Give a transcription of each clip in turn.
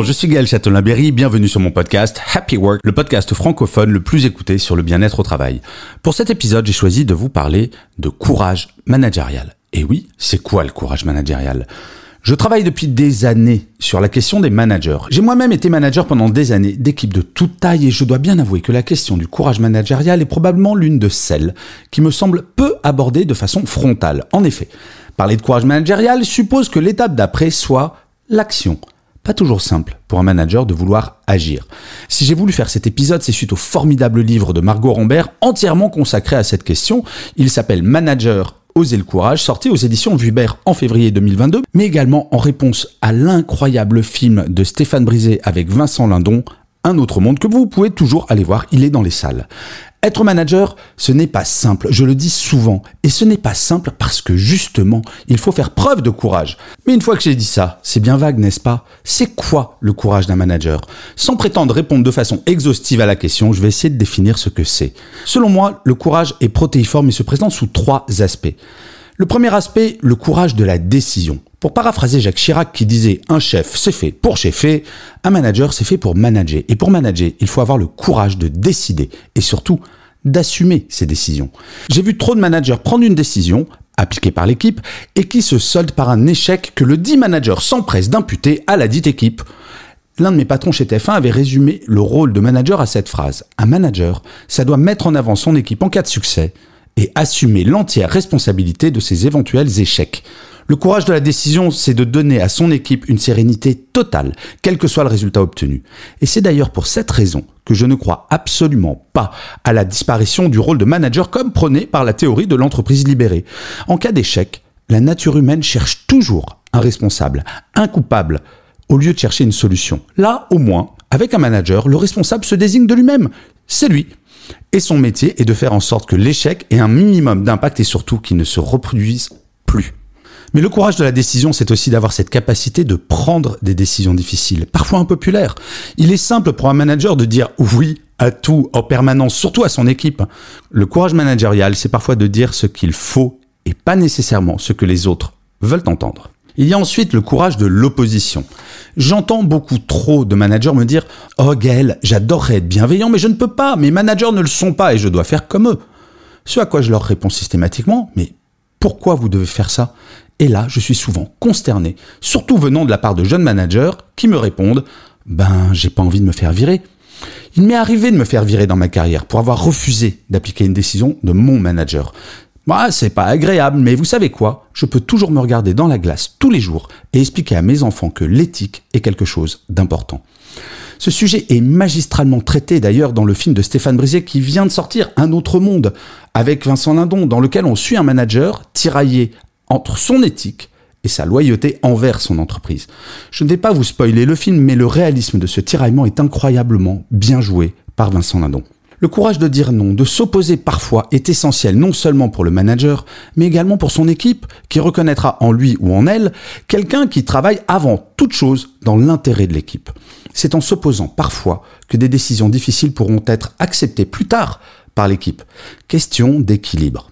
Bonjour, je suis Gaël Châtelain-Berry, bienvenue sur mon podcast Happy Work, le podcast francophone le plus écouté sur le bien-être au travail. Pour cet épisode, j'ai choisi de vous parler de courage managérial. Et oui, c'est quoi le courage managérial? Je travaille depuis des années sur la question des managers. J'ai moi-même été manager pendant des années d'équipes de toute taille et je dois bien avouer que la question du courage managérial est probablement l'une de celles qui me semble peu abordée de façon frontale. En effet, parler de courage managérial suppose que l'étape d'après soit l'action. Pas toujours simple pour un manager de vouloir agir. Si j'ai voulu faire cet épisode, c'est suite au formidable livre de Margot Rambert entièrement consacré à cette question. Il s'appelle Manager Oser le courage, sorti aux éditions Vuibert en février 2022, mais également en réponse à l'incroyable film de Stéphane Brisé avec Vincent Lindon, Un autre monde, que vous pouvez toujours aller voir, il est dans les salles. Être manager, ce n'est pas simple, je le dis souvent, et ce n'est pas simple parce que justement, il faut faire preuve de courage. Mais une fois que j'ai dit ça, c'est bien vague, n'est-ce pas? C'est quoi le courage d'un manager? Sans prétendre répondre de façon exhaustive à la question, je vais essayer de définir ce que c'est. Selon moi, le courage est protéiforme et se présente sous trois aspects. Le premier aspect, le courage de la décision. Pour paraphraser Jacques Chirac qui disait un chef c'est fait pour chefer, un manager c'est fait pour manager. Et pour manager, il faut avoir le courage de décider et surtout d'assumer ses décisions. J'ai vu trop de managers prendre une décision, appliquée par l'équipe, et qui se solde par un échec que le dit manager s'empresse d'imputer à la dite équipe. L'un de mes patrons chez TF1 avait résumé le rôle de manager à cette phrase. Un manager, ça doit mettre en avant son équipe en cas de succès, et assumer l'entière responsabilité de ses éventuels échecs. Le courage de la décision, c'est de donner à son équipe une sérénité totale, quel que soit le résultat obtenu. Et c'est d'ailleurs pour cette raison que je ne crois absolument pas à la disparition du rôle de manager comme prôné par la théorie de l'entreprise libérée. En cas d'échec, la nature humaine cherche toujours un responsable, un coupable, au lieu de chercher une solution. Là, au moins, avec un manager, le responsable se désigne de lui-même. C'est lui. Et son métier est de faire en sorte que l'échec ait un minimum d'impact et surtout qu'il ne se reproduise plus. Mais le courage de la décision, c'est aussi d'avoir cette capacité de prendre des décisions difficiles, parfois impopulaires. Il est simple pour un manager de dire oui à tout en permanence, surtout à son équipe. Le courage managérial, c'est parfois de dire ce qu'il faut et pas nécessairement ce que les autres veulent entendre. Il y a ensuite le courage de l'opposition. J'entends beaucoup trop de managers me dire Oh Gaël, j'adorerais être bienveillant, mais je ne peux pas, mes managers ne le sont pas et je dois faire comme eux. Ce à quoi je leur réponds systématiquement Mais pourquoi vous devez faire ça? Et là, je suis souvent consterné, surtout venant de la part de jeunes managers qui me répondent Ben, j'ai pas envie de me faire virer. Il m'est arrivé de me faire virer dans ma carrière pour avoir refusé d'appliquer une décision de mon manager. Moi, c'est pas agréable, mais vous savez quoi? Je peux toujours me regarder dans la glace tous les jours et expliquer à mes enfants que l'éthique est quelque chose d'important. Ce sujet est magistralement traité d'ailleurs dans le film de Stéphane Brisé qui vient de sortir Un autre monde avec Vincent Lindon, dans lequel on suit un manager tiraillé entre son éthique et sa loyauté envers son entreprise. Je ne vais pas vous spoiler le film, mais le réalisme de ce tiraillement est incroyablement bien joué par Vincent Lindon. Le courage de dire non, de s'opposer parfois est essentiel non seulement pour le manager, mais également pour son équipe, qui reconnaîtra en lui ou en elle quelqu'un qui travaille avant toute chose dans l'intérêt de l'équipe. C'est en s'opposant parfois que des décisions difficiles pourront être acceptées plus tard par l'équipe. Question d'équilibre.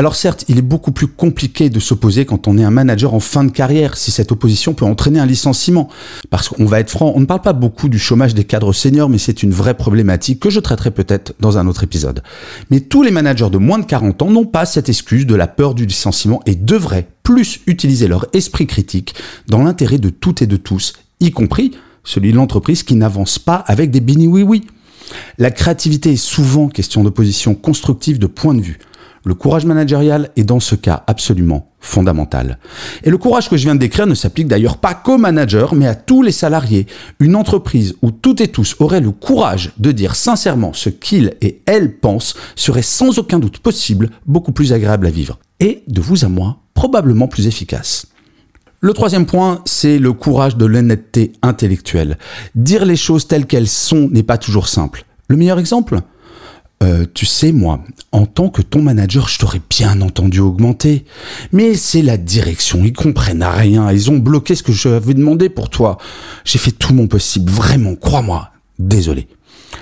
Alors certes, il est beaucoup plus compliqué de s'opposer quand on est un manager en fin de carrière, si cette opposition peut entraîner un licenciement. Parce qu'on va être franc, on ne parle pas beaucoup du chômage des cadres seniors, mais c'est une vraie problématique que je traiterai peut-être dans un autre épisode. Mais tous les managers de moins de 40 ans n'ont pas cette excuse de la peur du licenciement et devraient plus utiliser leur esprit critique dans l'intérêt de toutes et de tous, y compris celui de l'entreprise qui n'avance pas avec des bini oui oui. La créativité est souvent question d'opposition constructive de point de vue. Le courage managérial est dans ce cas absolument fondamental. Et le courage que je viens de décrire ne s'applique d'ailleurs pas qu'aux managers, mais à tous les salariés. Une entreprise où toutes et tous auraient le courage de dire sincèrement ce qu'ils et elles pensent serait sans aucun doute possible beaucoup plus agréable à vivre. Et de vous à moi, probablement plus efficace. Le troisième point, c'est le courage de l'honnêteté intellectuelle. Dire les choses telles qu'elles sont n'est pas toujours simple. Le meilleur exemple? Euh, tu sais, moi, en tant que ton manager, je t'aurais bien entendu augmenter. Mais c'est la direction, ils comprennent rien, ils ont bloqué ce que je avais demandé pour toi. J'ai fait tout mon possible, vraiment, crois-moi. Désolé.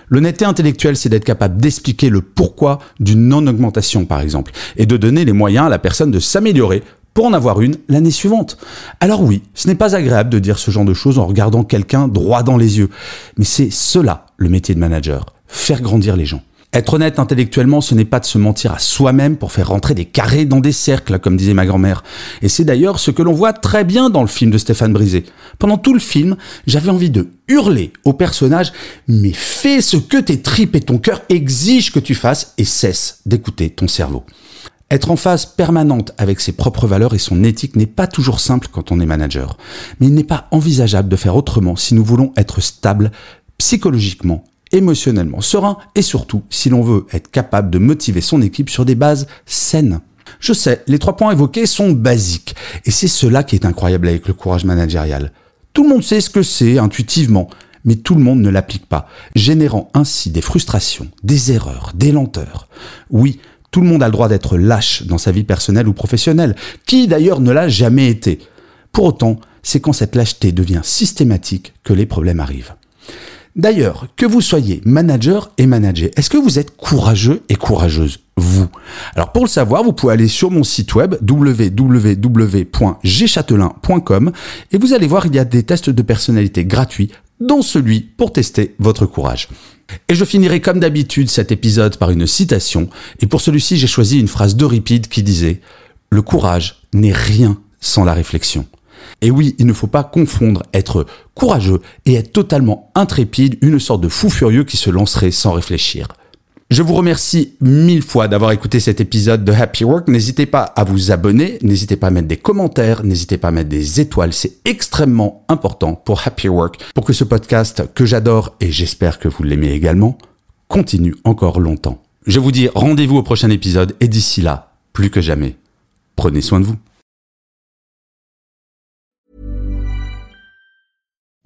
L'honnêteté intellectuelle, c'est d'être capable d'expliquer le pourquoi d'une non-augmentation, par exemple, et de donner les moyens à la personne de s'améliorer pour en avoir une l'année suivante. Alors oui, ce n'est pas agréable de dire ce genre de choses en regardant quelqu'un droit dans les yeux, mais c'est cela le métier de manager, faire grandir les gens. Être honnête intellectuellement, ce n'est pas de se mentir à soi-même pour faire rentrer des carrés dans des cercles, comme disait ma grand-mère. Et c'est d'ailleurs ce que l'on voit très bien dans le film de Stéphane Brisé. Pendant tout le film, j'avais envie de hurler au personnage, mais fais ce que tes tripes et ton cœur exigent que tu fasses et cesse d'écouter ton cerveau. Être en phase permanente avec ses propres valeurs et son éthique n'est pas toujours simple quand on est manager. Mais il n'est pas envisageable de faire autrement si nous voulons être stable psychologiquement émotionnellement serein et surtout si l'on veut être capable de motiver son équipe sur des bases saines. Je sais, les trois points évoqués sont basiques et c'est cela qui est incroyable avec le courage managérial. Tout le monde sait ce que c'est intuitivement, mais tout le monde ne l'applique pas, générant ainsi des frustrations, des erreurs, des lenteurs. Oui, tout le monde a le droit d'être lâche dans sa vie personnelle ou professionnelle, qui d'ailleurs ne l'a jamais été? Pour autant, c'est quand cette lâcheté devient systématique que les problèmes arrivent. D'ailleurs, que vous soyez manager et manager, est-ce que vous êtes courageux et courageuse vous? Alors pour le savoir, vous pouvez aller sur mon site web www.gchatelain.com et vous allez voir, il y a des tests de personnalité gratuits, dont celui pour tester votre courage. Et je finirai comme d'habitude cet épisode par une citation, et pour celui-ci j'ai choisi une phrase d'Euripide qui disait ⁇ Le courage n'est rien sans la réflexion ⁇ et oui, il ne faut pas confondre être courageux et être totalement intrépide, une sorte de fou furieux qui se lancerait sans réfléchir. Je vous remercie mille fois d'avoir écouté cet épisode de Happy Work. N'hésitez pas à vous abonner, n'hésitez pas à mettre des commentaires, n'hésitez pas à mettre des étoiles. C'est extrêmement important pour Happy Work, pour que ce podcast que j'adore et j'espère que vous l'aimez également, continue encore longtemps. Je vous dis rendez-vous au prochain épisode et d'ici là, plus que jamais, prenez soin de vous.